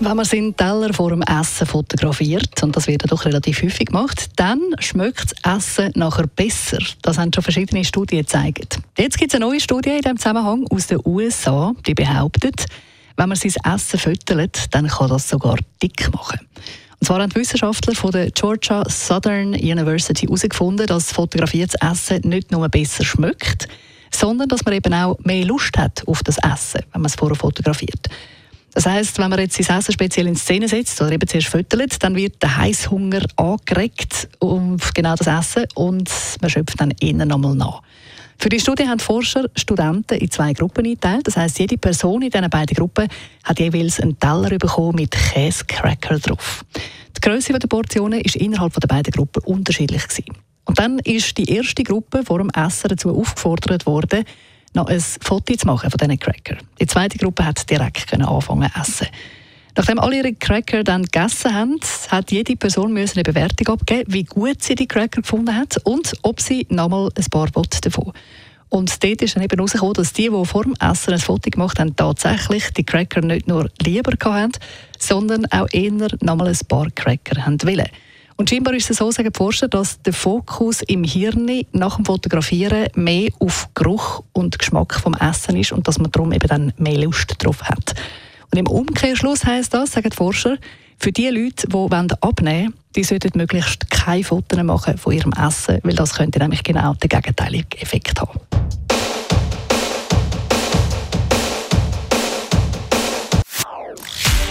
wenn man seinen Teller vor dem Essen fotografiert, und das wird ja doch relativ häufig gemacht, dann schmeckt das Essen nachher besser. Das haben schon verschiedene Studien gezeigt. Jetzt gibt es eine neue Studie in diesem Zusammenhang aus den USA, die behauptet, wenn man sein Essen füttert, dann kann das sogar dick machen. Und zwar haben Wissenschaftler von der Georgia Southern University herausgefunden, dass fotografiertes Essen nicht nur besser schmeckt, sondern dass man eben auch mehr Lust hat auf das Essen, wenn man es vorher fotografiert. Das heißt, wenn man jetzt sein Essen speziell in Szene setzt oder eben zuerst füttert, dann wird der Heißhunger angeregt auf genau das Essen und man schöpft dann innen nochmal nach. Für die Studie haben Forscher Studenten in zwei Gruppen eingeteilt. Das heißt, jede Person in diesen beiden Gruppen hat jeweils einen Teller bekommen mit Käsecracker drauf. Die Größe der Portionen ist innerhalb der beiden Gruppen unterschiedlich gewesen. Und dann ist die erste Gruppe vor dem Essen dazu aufgefordert worden, noch ein Foto zu machen von diesen Cracker. Die zweite Gruppe hat direkt anfangen zu essen. Nachdem alle ihre Cracker dann gegessen haben, hat jede Person eine Bewertung abgeben, wie gut sie die Cracker gefunden hat und ob sie nochmal ein paar Bot davon. Und dort ist dann eben herausgekommen, dass die, die vor dem Essen ein Foto gemacht haben, tatsächlich die Cracker nicht nur lieber hatten, sondern auch eher nochmal ein paar Cracker haben wollen. Und scheinbar ist es so, sagen die Forscher, dass der Fokus im Hirn nach dem Fotografieren mehr auf Geruch und Geschmack vom Essen ist und dass man darum eben dann mehr Lust drauf hat. Und im Umkehrschluss heißt das, sagen die Forscher, für die Leute, die abnehmen wollen, die sollten möglichst keine Fotos machen von ihrem Essen, weil das könnte nämlich genau den gegenteiligen Effekt haben.